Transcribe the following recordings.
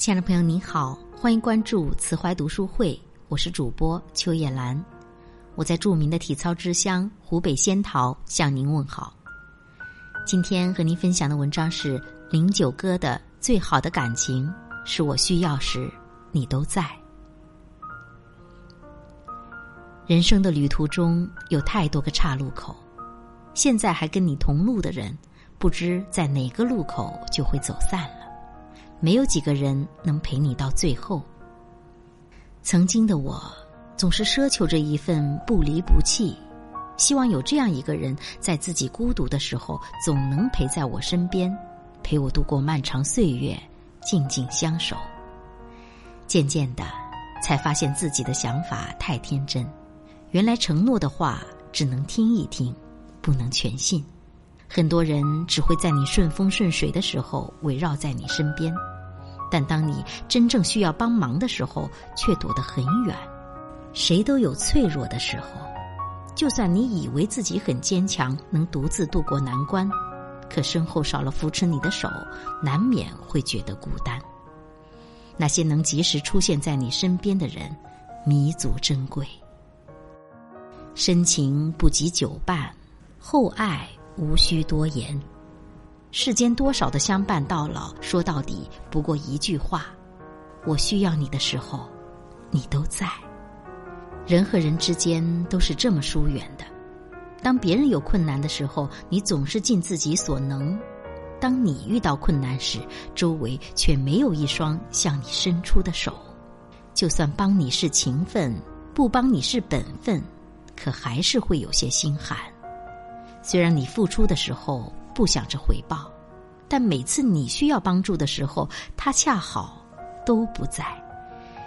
亲爱的朋友，您好，欢迎关注慈怀读书会，我是主播邱叶兰，我在著名的体操之乡湖北仙桃向您问好。今天和您分享的文章是零九歌的《最好的感情是我需要时你都在》。人生的旅途中有太多个岔路口，现在还跟你同路的人，不知在哪个路口就会走散了。没有几个人能陪你到最后。曾经的我，总是奢求着一份不离不弃，希望有这样一个人，在自己孤独的时候，总能陪在我身边，陪我度过漫长岁月，静静相守。渐渐的，才发现自己的想法太天真，原来承诺的话只能听一听，不能全信。很多人只会在你顺风顺水的时候围绕在你身边。但当你真正需要帮忙的时候，却躲得很远。谁都有脆弱的时候，就算你以为自己很坚强，能独自渡过难关，可身后少了扶持你的手，难免会觉得孤单。那些能及时出现在你身边的人，弥足珍贵。深情不及久伴，厚爱无需多言。世间多少的相伴到老，说到底不过一句话：我需要你的时候，你都在。人和人之间都是这么疏远的。当别人有困难的时候，你总是尽自己所能；当你遇到困难时，周围却没有一双向你伸出的手。就算帮你是情分，不帮你是本分，可还是会有些心寒。虽然你付出的时候。不想着回报，但每次你需要帮助的时候，他恰好都不在。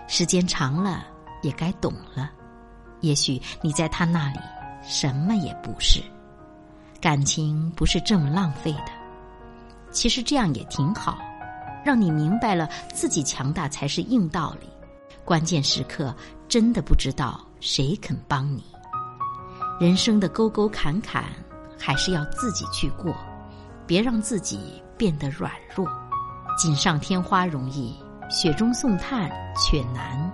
时间长了，也该懂了。也许你在他那里什么也不是。感情不是这么浪费的。其实这样也挺好，让你明白了自己强大才是硬道理。关键时刻真的不知道谁肯帮你。人生的沟沟坎坎，还是要自己去过。别让自己变得软弱，锦上添花容易，雪中送炭却难。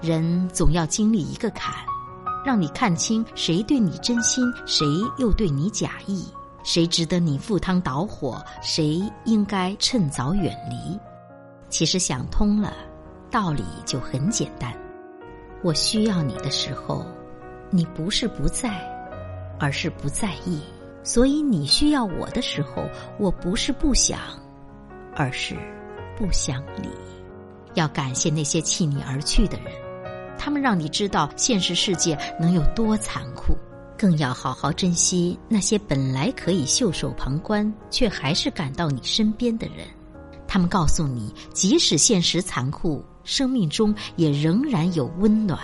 人总要经历一个坎，让你看清谁对你真心，谁又对你假意，谁值得你赴汤蹈火，谁应该趁早远离。其实想通了，道理就很简单。我需要你的时候，你不是不在，而是不在意。所以你需要我的时候，我不是不想，而是不想理。要感谢那些弃你而去的人，他们让你知道现实世界能有多残酷。更要好好珍惜那些本来可以袖手旁观，却还是赶到你身边的人。他们告诉你，即使现实残酷，生命中也仍然有温暖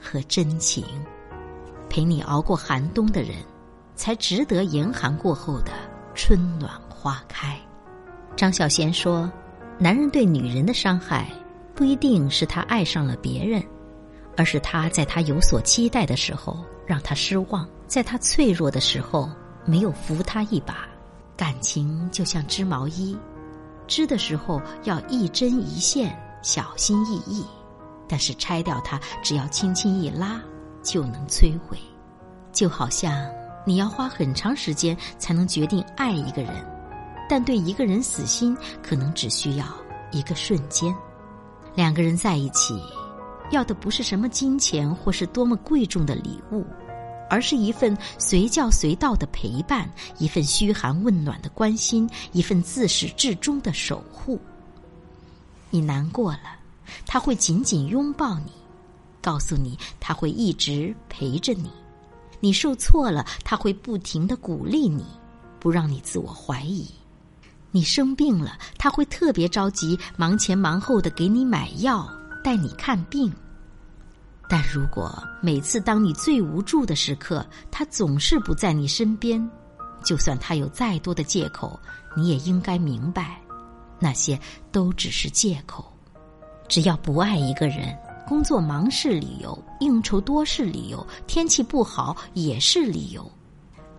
和真情。陪你熬过寒冬的人。才值得严寒过后的春暖花开。张小娴说：“男人对女人的伤害，不一定是他爱上了别人，而是他在他有所期待的时候让他失望，在他脆弱的时候没有扶他一把。感情就像织毛衣，织的时候要一针一线，小心翼翼；但是拆掉它，只要轻轻一拉，就能摧毁。就好像……”你要花很长时间才能决定爱一个人，但对一个人死心，可能只需要一个瞬间。两个人在一起，要的不是什么金钱或是多么贵重的礼物，而是一份随叫随到的陪伴，一份嘘寒问暖的关心，一份自始至终的守护。你难过了，他会紧紧拥抱你，告诉你他会一直陪着你。你受挫了，他会不停的鼓励你，不让你自我怀疑；你生病了，他会特别着急，忙前忙后的给你买药、带你看病。但如果每次当你最无助的时刻，他总是不在你身边，就算他有再多的借口，你也应该明白，那些都只是借口。只要不爱一个人。工作忙是理由，应酬多是理由，天气不好也是理由。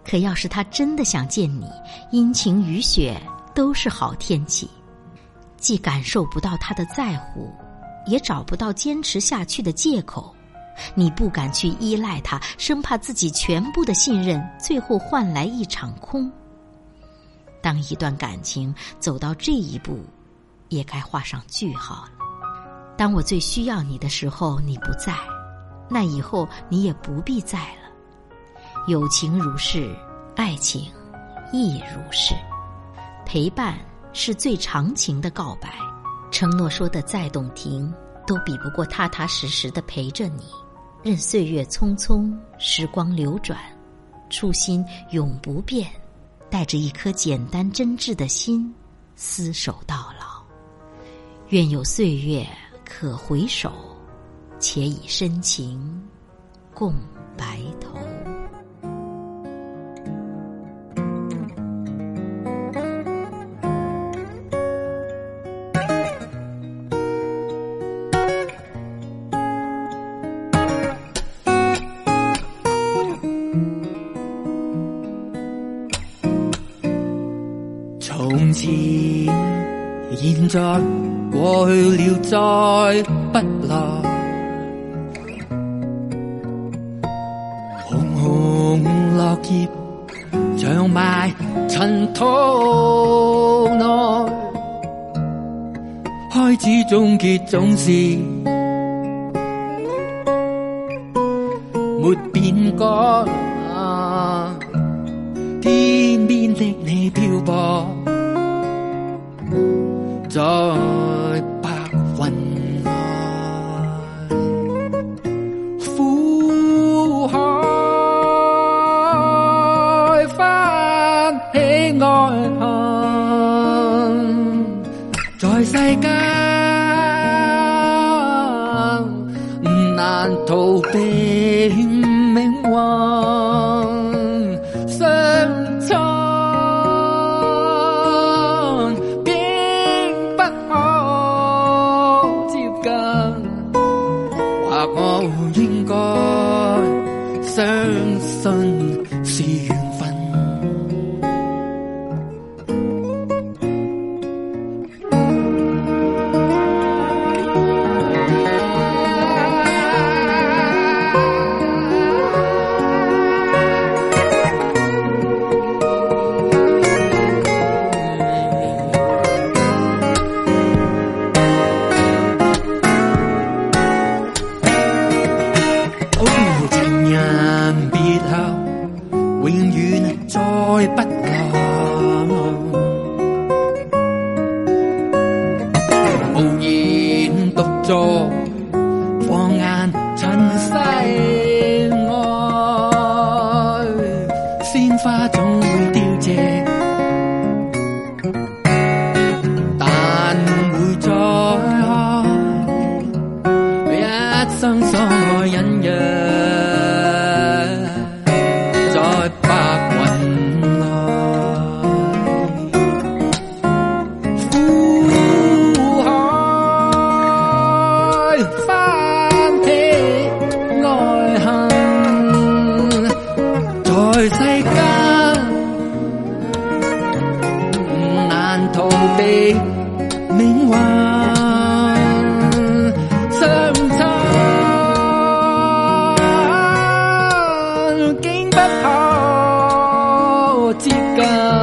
可要是他真的想见你，阴晴雨雪都是好天气。既感受不到他的在乎，也找不到坚持下去的借口。你不敢去依赖他，生怕自己全部的信任最后换来一场空。当一段感情走到这一步，也该画上句号了。当我最需要你的时候，你不在，那以后你也不必在了。友情如是，爱情亦如是。陪伴是最长情的告白，承诺说的再动听，都比不过踏踏实实的陪着你。任岁月匆匆，时光流转，初心永不变。带着一颗简单真挚的心，厮守到老。愿有岁月可回首，且以深情共白头。去了，再不来。红红落叶长埋尘土内，开始终结总是没变改。天边的你漂泊在世间难逃避命运相冲并不可接近或我应该相花总可